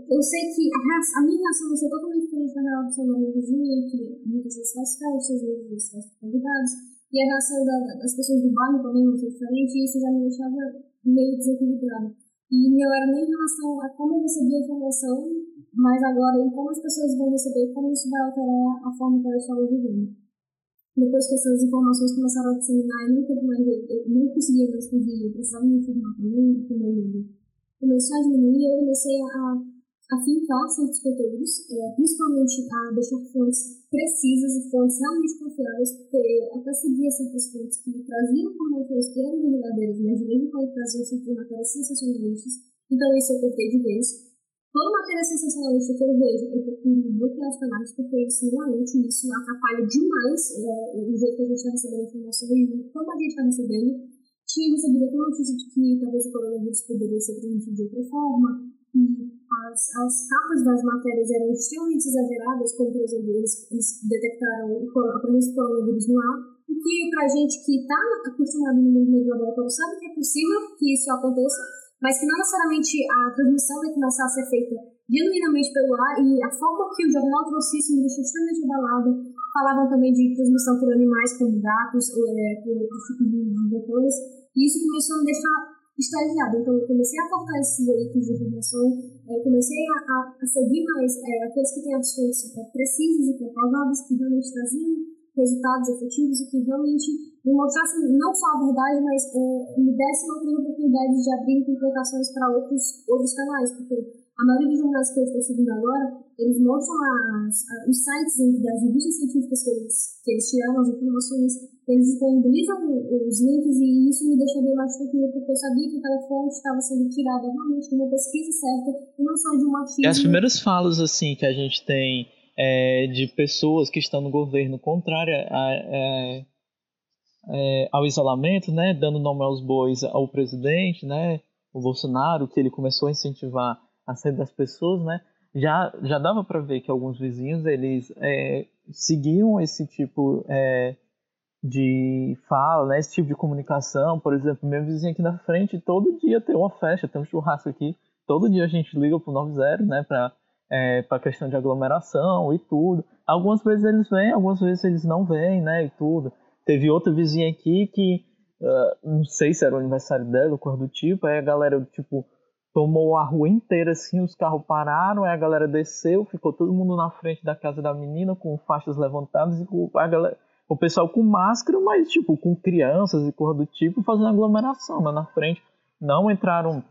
eu sei que a, a, minha reação vai ser totalmente diferente da reação da minha vizinha, que muitas vezes faz festas, muitas vezes faz convidados, e a reação da, das pessoas do bairro também vai ser diferente, e isso já me deixava meio desequilibrado. E não era nem em relação a como eu recebia a informação, mas agora em como as pessoas vão receber, como isso vai alterar a forma que elas estavam vivendo. Depois que essas informações começaram a disseminar, eu nunca mais, eu não conseguia mais fugir, eu precisava me informar também, com o meu mundo começou a diminuir, eu comecei a, a filtrar certos conteúdos, é, principalmente a deixar fontes precisas e fontes realmente confiáveis, porque até seguia certas fontes que traziam informações que eram verdadeiras, mas de vez em quando traziam certas matérias sensacionalistas, então isso eu cortei de vez. Quando matéria sensacionalista que eu vejo, eu procuro bloquear os canais, porque isso não isso atrapalha demais é, o jeito que a gente está recebendo a informação e como a gente está recebendo tinha recebido até notícia de que talvez o coronavírus poderia ser transmitido de outra forma, e as, as capas das matérias eram extremamente exageradas, como, por exemplo, eles, eles detectaram a presença do coronavírus no ar, o que, para gente que está acostumado no mundo do laboratório, sabe que é possível que isso aconteça, mas que não necessariamente a transmissão vai começar a ser feita genuinamente pelo ar, e a forma que o jornal trouxe isso me deixou extremamente abalada. Falavam também de transmissão por animais, como gatos, é, por outros de vetores, e isso começou a me deixar estagiada. Então, eu comecei a cortar esses veículos de informação, eu comecei a, a, a seguir mais é, aqueles que têm é, precisas e comprovadas, que realmente traziam resultados efetivos e que realmente me mostrassem não só a verdade, mas é, me dessem outras oportunidades de abrir interpretações para outros, outros canais, porque a maioria dos jornais que eu estou seguindo agora, eles mostram as, os sites das revistas científicas que eles, que eles tiraram as informações, eles disponibilizam os links e isso me deixa bem mais tranquilo, porque eu sabia que aquela fonte estava sendo tirada realmente de uma pesquisa certa e não só de uma achismo. E as primeiras falas assim que a gente tem é, de pessoas que estão no governo contrária a, a, é, ao isolamento, né, dando nome aos bois ao presidente, né, o Bolsonaro, que ele começou a incentivar a saída das pessoas, né, já, já dava para ver que alguns vizinhos eles é, seguiam esse tipo é, de fala, né, esse tipo de comunicação. Por exemplo, meu vizinho aqui na frente, todo dia tem uma festa, tem um churrasco aqui. Todo dia a gente liga pro 90, né, para é, questão de aglomeração e tudo. Algumas vezes eles vêm, algumas vezes eles não vêm, né, e tudo. Teve outra vizinha aqui que uh, não sei se era o aniversário dela, ou coisa do tipo, aí a galera tipo tomou a rua inteira assim, os carros pararam, aí a galera desceu, ficou todo mundo na frente da casa da menina com faixas levantadas e com a galera o pessoal com máscara, mas tipo, com crianças e coisa do tipo, fazendo aglomeração lá na frente. Não entraram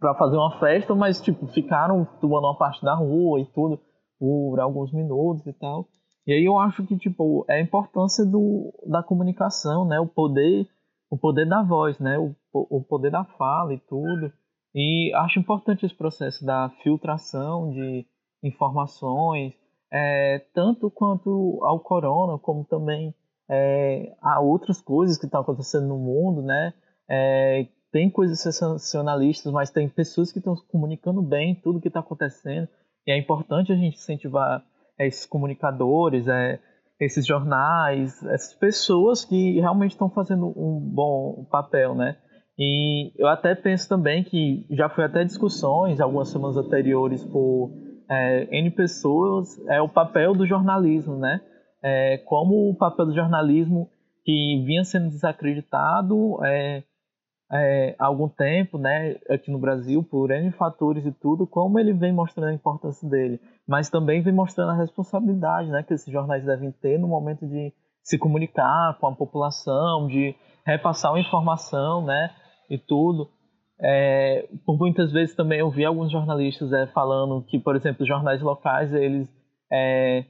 para fazer uma festa, mas tipo, ficaram tomando uma parte da rua e tudo por alguns minutos e tal. E aí eu acho que tipo, é a importância do, da comunicação, né? O poder, o poder da voz, né? O, o poder da fala e tudo. E acho importante esse processo da filtração de informações, é, tanto quanto ao corona, como também é, a outras coisas que estão acontecendo no mundo, né? É, tem coisas sensacionalistas, mas tem pessoas que estão comunicando bem tudo que está acontecendo. E é importante a gente incentivar esses comunicadores, é, esses jornais, essas pessoas que realmente estão fazendo um bom papel, né? E eu até penso também que já foi até discussões algumas semanas anteriores por é, N pessoas, é o papel do jornalismo, né? É, como o papel do jornalismo que vinha sendo desacreditado é, é, há algum tempo, né, aqui no Brasil, por N fatores e tudo, como ele vem mostrando a importância dele, mas também vem mostrando a responsabilidade, né, que esses jornais devem ter no momento de se comunicar com a população, de repassar uma informação, né, e tudo. É, por muitas vezes também eu vi alguns jornalistas é, falando que, por exemplo, jornais locais, eles, é,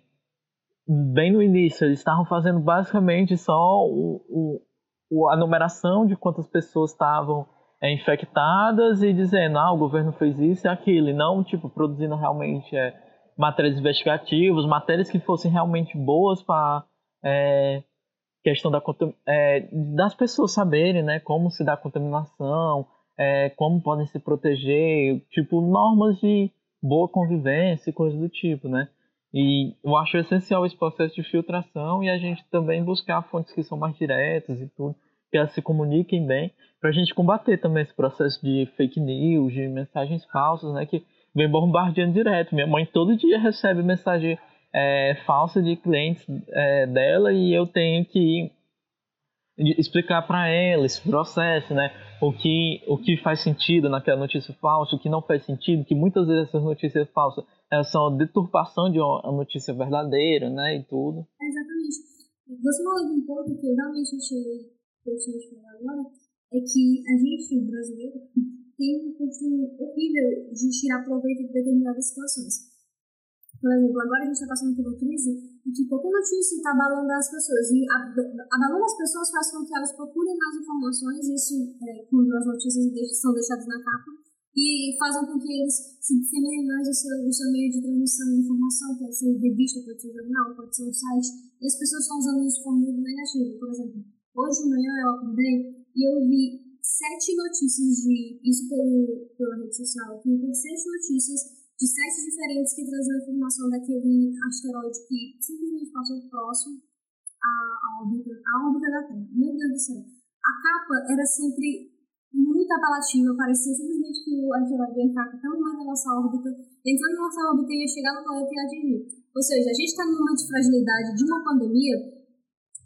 bem no início, eles estavam fazendo basicamente só o, o, a numeração de quantas pessoas estavam é, infectadas e dizendo, ah, o governo fez isso e aquilo, e não, tipo, produzindo realmente é, matérias investigativas, matérias que fossem realmente boas para é, questão da, é, das pessoas saberem, né, como se dá a contaminação, é, como podem se proteger, tipo, normas de boa convivência e coisas do tipo, né? E eu acho essencial esse processo de filtração e a gente também buscar fontes que são mais diretas e tudo, que elas se comuniquem bem, para a gente combater também esse processo de fake news, de mensagens falsas, né? Que vem bombardeando direto. Minha mãe todo dia recebe mensagem é, falsa de clientes é, dela e eu tenho que explicar para ela esse processo, né? O que, o que faz sentido naquela notícia falsa, o que não faz sentido, que muitas vezes essas notícias falsas elas são a deturpação de uma notícia verdadeira, né? E tudo. exatamente. Você falou de um ponto que eu realmente achei pertinente falar agora, é que a gente, brasileiro, tem um costume horrível de tirar proveito de determinadas situações. Por exemplo, agora a gente está passando por uma crise e que qualquer notícia está abalando as pessoas. E abalando as pessoas faz com que elas procurem mais informações, isso é, quando as notícias são deixadas na capa, e fazem com que eles se disseminem mais o seu, o seu meio de transmissão de informação, pode ser revista, pode ser jornal, pode ser um site, e as pessoas estão usando isso forma muito negativa. Por exemplo, hoje de manhã eu acordei e eu vi sete notícias de. Isso pelo, pela rede social, eu vi sete notícias de sites diferentes que traziam informação daquele asteroide que simplesmente passou próximo à órbita, à órbita da Terra. Meu Deus do céu. A capa era sempre muito apelativa, parecia simplesmente que o asteroide ia entrar tão mais na nossa órbita, entrando na nossa órbita ia chegar no planeta e atingir. Ou seja, a gente está num momento de fragilidade de uma pandemia,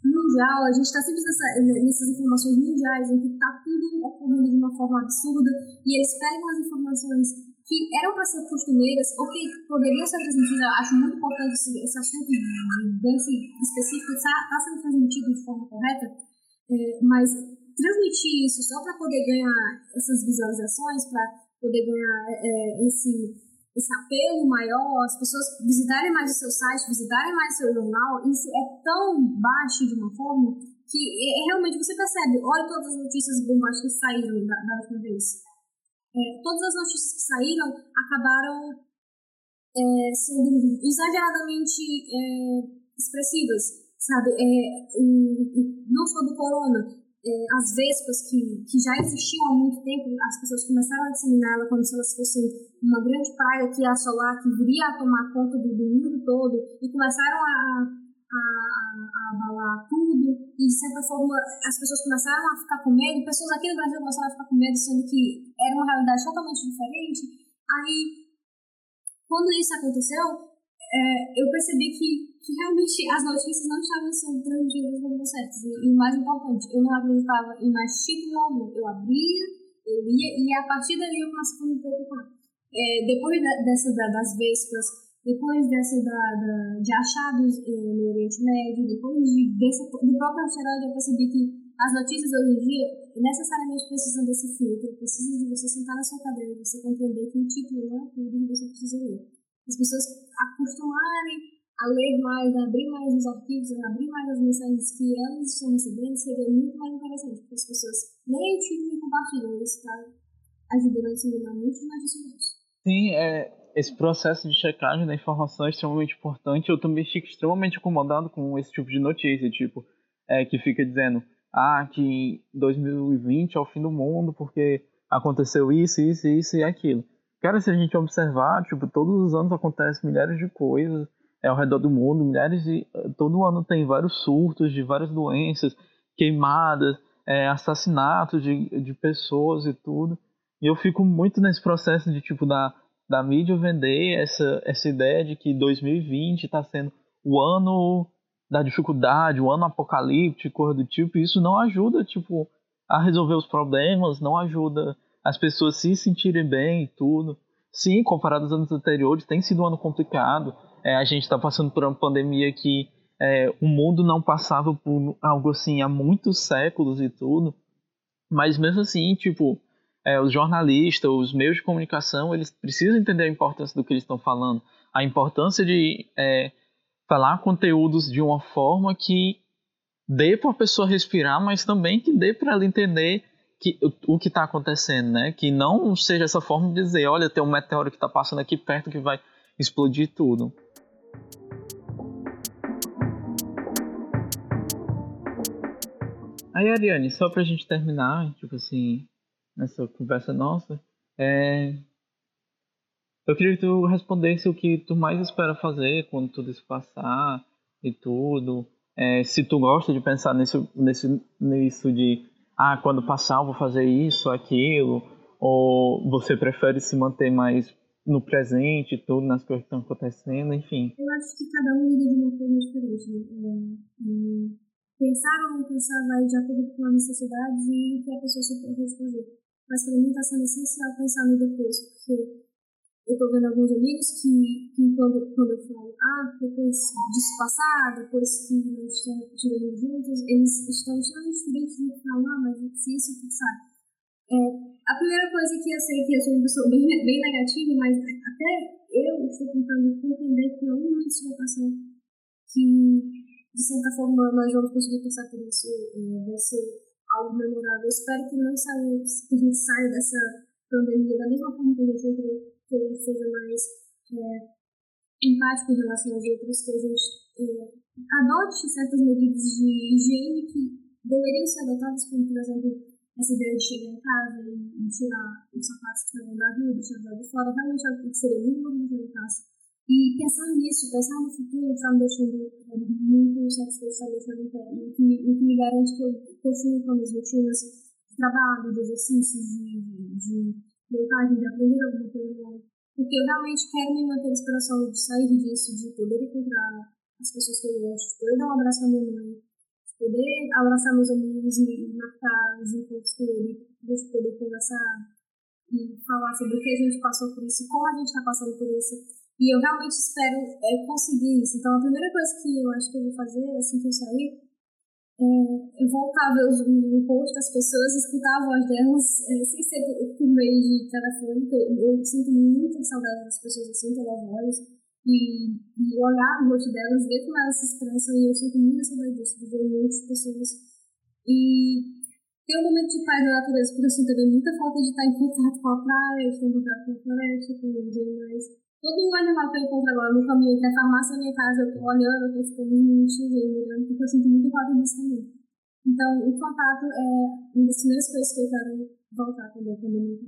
mundial, a gente está sempre nessa, nessas informações mundiais em que está tudo ocorrendo de uma forma absurda e eles pegam as informações que eram para ser costumeiras ou que poderiam ser transmitidas. Acho muito importante esse, esse assunto desse específico estar tá, tá sendo transmitido de forma correta, é, mas transmitir isso só para poder ganhar essas visualizações, para poder ganhar é, esse esse apelo maior, as pessoas visitarem mais o seu site, visitarem mais o seu jornal, isso é tão baixo de uma forma que é, é realmente você percebe, olha todas as notícias bombásticas que saíram da, da última vez. É, todas as notícias que saíram acabaram é, sendo exageradamente é, expressivas, sabe? É, não só do corona, é, as vespas que, que já existiam há muito tempo, as pessoas começaram a disseminar ela como se elas fossem uma grande praia que ia assolar, que viria a tomar conta do mundo todo, e começaram a, a, a, abalar tudo, e de certa forma as pessoas começaram a ficar com medo, pessoas aqui no Brasil começaram a ficar com medo, sendo que era uma realidade totalmente diferente. Aí, quando isso aconteceu, é, eu percebi que, que realmente as notícias não estavam sendo transmitidas como certas. E, o mais importante, eu não acreditava em mais título algum. Eu abria, eu lia, e a partir dali eu comecei a me preocupar. É, depois da, dessa da, das vespas, depois dessa da, da de achados é, no Oriente Médio, depois de, desse, do próprio asteroide, eu percebi que as notícias hoje em dia necessariamente precisam desse filtro, precisam de você sentar na sua cadeira, você compreender que o título não é tudo que você precisa ler as pessoas acostumarem a ler mais, a abrir mais os arquivos, a abrir mais as mensagens que elas estão recebendo, seria muito mais interessante, porque as pessoas leem o título e compartilham. Isso está ajudando a disseminar muito mais isso. Sim, é, esse processo de checagem da informação é extremamente importante. Eu também fico extremamente incomodado com esse tipo de notícia, tipo, é, que fica dizendo ah, que 2020 é o fim do mundo porque aconteceu isso, isso, isso e aquilo. Cara, se a gente observar, tipo, todos os anos acontecem milhares de coisas é, ao redor do mundo, milhares de. Todo ano tem vários surtos de várias doenças, queimadas, é, assassinatos de, de pessoas e tudo. E eu fico muito nesse processo de, tipo, da, da mídia vender essa, essa ideia de que 2020 está sendo o ano da dificuldade, o ano apocalíptico, coisa do tipo, e isso não ajuda, tipo, a resolver os problemas, não ajuda as pessoas se sentirem bem e tudo. Sim, comparado aos anos anteriores, tem sido um ano complicado. É, a gente está passando por uma pandemia que é, o mundo não passava por algo assim há muitos séculos e tudo. Mas mesmo assim, tipo, é, os jornalistas, os meios de comunicação, eles precisam entender a importância do que eles estão falando. A importância de é, falar conteúdos de uma forma que dê para a pessoa respirar, mas também que dê para ela entender que, o que está acontecendo, né? Que não seja essa forma de dizer, olha, tem um meteoro que está passando aqui perto que vai explodir tudo. Aí, Ariane, só pra gente terminar, tipo assim, nessa conversa nossa, é... eu queria que tu respondesse o que tu mais espera fazer quando tudo isso passar e tudo. É, se tu gosta de pensar nisso, nesse, nisso de ah, quando passar eu vou fazer isso, aquilo, ou você prefere se manter mais no presente, tudo, nas coisas que estão acontecendo, enfim. Eu acho que cada um lida de uma forma diferente. Né? É, pensar ou não pensar vai de acordo com as necessidades e o que a pessoa se propôs fazer. Mas para mim está sendo essencial pensar no depois, porque eu estou vendo alguns amigos que, que quando, quando eu falo, ah, depois disso passar, depois que nós estivemos juntos, eles estão extremamente felizes e falam, ah, mas se isso passar. É, a primeira coisa que eu sei que eu sou uma pessoa bem, bem negativa, mas até eu estou tentando compreender que algum momento isso vai passar, que de certa forma nós vamos conseguir passar por isso, é, vai ser algo memorável. Eu espero que não saia, que a gente saia dessa pandemia da mesma forma que a gente entrou que a gente seja mais é, empático em relação aos outros, que a gente é, adote certas medidas de higiene que deveriam ser adotadas, como, por exemplo, essa ideia de chegar em casa e tirar os sapatos que estavam da rua, deixar de fora, realmente é algo que seria muito bom de casa. E pensar nisso, pensar no futuro, está me deixando muito satisfeito, está me deixando em pé. E o que, o que me garante que eu continuo com as minhas rotinas de trabalho, de exercícios, de, de, de de aprender alguma coisa nova. Porque eu realmente quero me manter esperançosa de sair disso, de poder encontrar as pessoas que eu gosto, de poder dar um abraço à minha mãe, de poder abraçar meus amigos e marcar os encontros com ele, gente poder conversar e falar sobre o que a gente passou por isso, como a gente está passando por isso. E eu realmente espero é, conseguir isso. Então, a primeira coisa que eu acho que eu vou fazer assim que eu sair é, eu voltar a ver os, o rosto das pessoas, escutar a voz delas, é, sem ser por, meio de telefone, eu, sinto muita saudade das pessoas assim, pela voz, e, e olhar o rosto delas, ver como elas se expressam, e eu sinto muita saudade disso, de ver muitas pessoas. E ter um momento de paz na natureza, porque eu sinto muita falta de estar em contato com a praia, de estar em contato com a floresta, com os animais. Todo animal que eu encontro agora no caminho entre a farmácia minha casa, eu tô olhando, eu tô ficando muito vendo, porque eu sinto muita falta disso também. Então, o contato é uma das primeiras coisas que eu quero voltar quando eu também.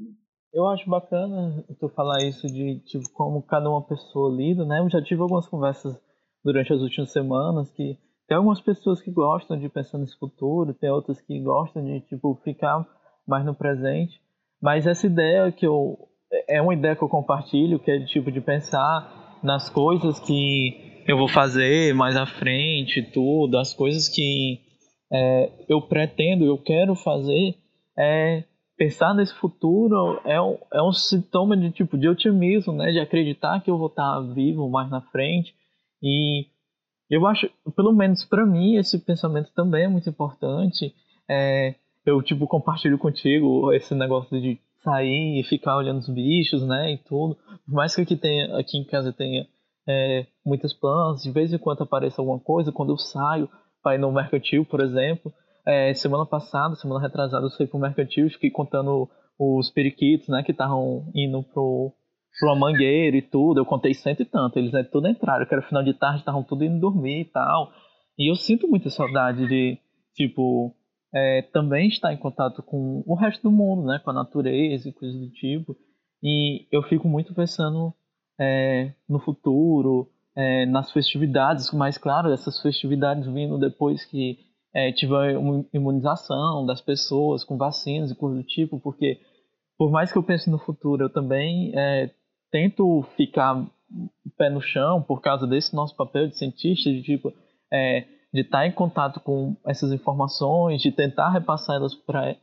Eu acho bacana tu falar isso de tipo como cada uma pessoa lida, né? Eu já tive algumas conversas durante as últimas semanas que tem algumas pessoas que gostam de pensar nesse futuro, tem outras que gostam de tipo ficar mais no presente. Mas essa ideia que eu é uma ideia que eu compartilho, que é de tipo de pensar nas coisas que eu vou fazer mais à frente, tudo, as coisas que é, eu pretendo, eu quero fazer, é pensar nesse futuro é um, é um sintoma de tipo de otimismo, né, de acreditar que eu vou estar vivo mais na frente e eu acho, pelo menos para mim, esse pensamento também é muito importante. É, eu, tipo, compartilho contigo esse negócio de sair e ficar olhando os bichos, né, e tudo. Por mais que aqui, tenha, aqui em casa tenha é, muitas plantas, de vez em quando apareça alguma coisa, quando eu saio para ir no mercantil, por exemplo, é, semana passada, semana retrasada, eu fui pro mercantil e fiquei contando os periquitos, né, que estavam indo pro uma mangueira e tudo. Eu contei cento e tanto. Eles né, tudo entraram, que era final de tarde, estavam tudo indo dormir e tal. E eu sinto muita saudade de, tipo, é, também estar em contato com o resto do mundo, né? Com a natureza e coisas do tipo. E eu fico muito pensando é, no futuro, é, nas festividades, mas claro, essas festividades vindo depois que é, tiver uma imunização das pessoas com vacinas e coisas do tipo, porque por mais que eu pense no futuro, eu também é, tento ficar pé no chão por causa desse nosso papel de cientista, de tipo, é, de estar em contato com essas informações, de tentar repassar elas para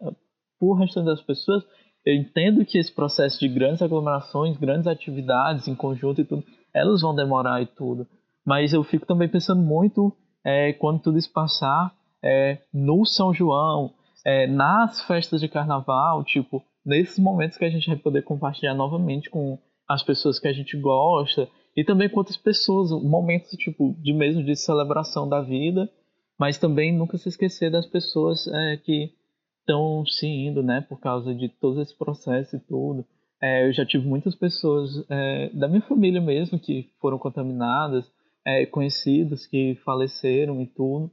o resto das pessoas. Eu entendo que esse processo de grandes aglomerações, grandes atividades em conjunto e tudo, elas vão demorar e tudo. Mas eu fico também pensando muito é, quando tudo isso passar é, no São João, é, nas festas de carnaval, tipo, nesses momentos que a gente vai poder compartilhar novamente com as pessoas que a gente gosta e também com outras pessoas, momentos tipo de mesmo de celebração da vida, mas também nunca se esquecer das pessoas é, que estão se indo, né, por causa de todo esse processo e tudo. É, eu já tive muitas pessoas é, da minha família mesmo que foram contaminadas, é, conhecidos que faleceram e tudo.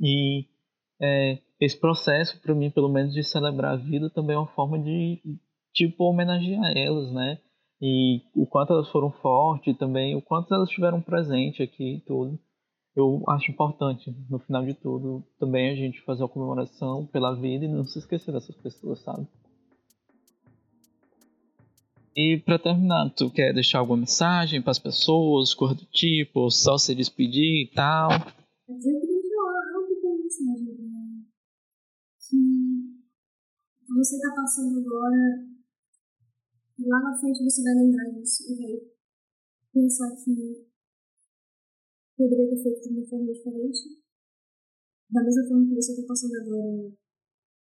E é, esse processo, para mim, pelo menos de celebrar a vida, também é uma forma de, tipo, homenagear elas, né? E o quanto elas foram fortes também, o quanto elas estiveram presentes aqui e tudo. Eu acho importante, no final de tudo, também a gente fazer uma comemoração pela vida e não se esquecer dessas pessoas, sabe? E para terminar, tu quer deixar alguma mensagem para as pessoas, coisa do tipo, só se despedir e tal? Eu queria falar uma pequena mensagem que você está passando agora lá na frente você vai lembrar disso e vai pensar que poderia ter feito de uma forma diferente. Da mesma forma que você está passando agora,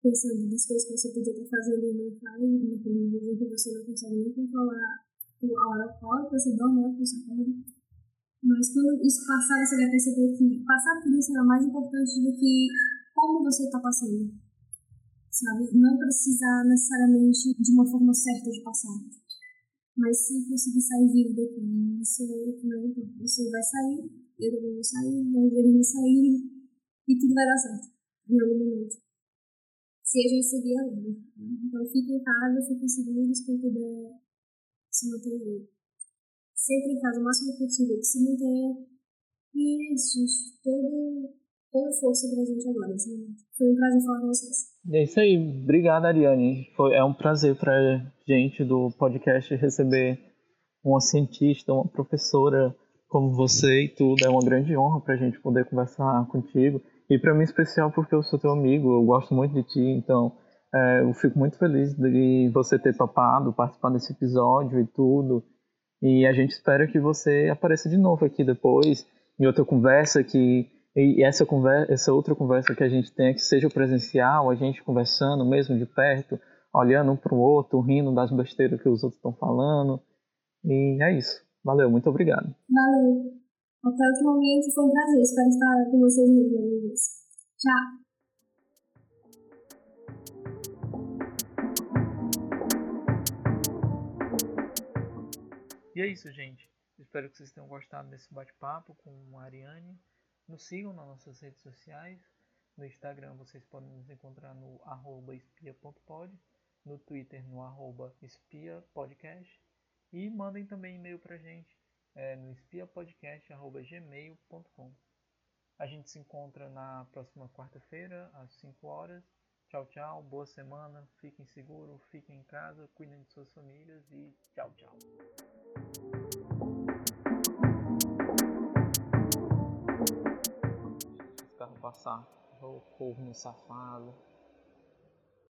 pensando nas coisas que você podia estar fazendo e não faz, naquele momento que você não consegue nem controlar a hora que você dorme, a hora que você acorda. Mas quando isso passar, você vai perceber que passar por isso é mais importante do que como você está passando sabe? Não precisar necessariamente de uma forma certa de passar, mas se conseguir sair vivo daqui, isso é o que mais. Você vai sair, eu também vou sair, nós iremos sair e tudo vai dar certo em algum momento. Se a gente seguir a lei. Né? Então fique em casa, fique seguros quem puder se manter vivo. Sempre em casa, o máximo possível que se mantenha. E é isso, gente. Todo, força pra gente agora. Assim. Foi um prazer falar com vocês. É isso aí. Obrigado, Ariane. Foi, é um prazer para gente do podcast receber uma cientista, uma professora como você e tudo. É uma grande honra para a gente poder conversar contigo. E para mim especial porque eu sou teu amigo, eu gosto muito de ti, então é, eu fico muito feliz de você ter topado participar desse episódio e tudo. E a gente espera que você apareça de novo aqui depois, em outra conversa, que e essa conversa, essa outra conversa que a gente tem que seja presencial, a gente conversando mesmo de perto, olhando um para o outro, rindo das besteiras que os outros estão falando. E é isso. Valeu, muito obrigado. Valeu. Até outro momento, foi um prazer. Espero estar com vocês mesmo, amigos. Tchau. E é isso, gente. Espero que vocês tenham gostado desse bate-papo com a Ariane. Nos sigam nas nossas redes sociais. No Instagram vocês podem nos encontrar no espia.pod, no Twitter no arroba espiapodcast e mandem também e-mail pra gente é, no espiapodcast.gmail.com A gente se encontra na próxima quarta-feira, às 5 horas. Tchau, tchau, boa semana, fiquem seguros, fiquem em casa, cuidem de suas famílias e tchau, tchau. Carro passar, o corno safado.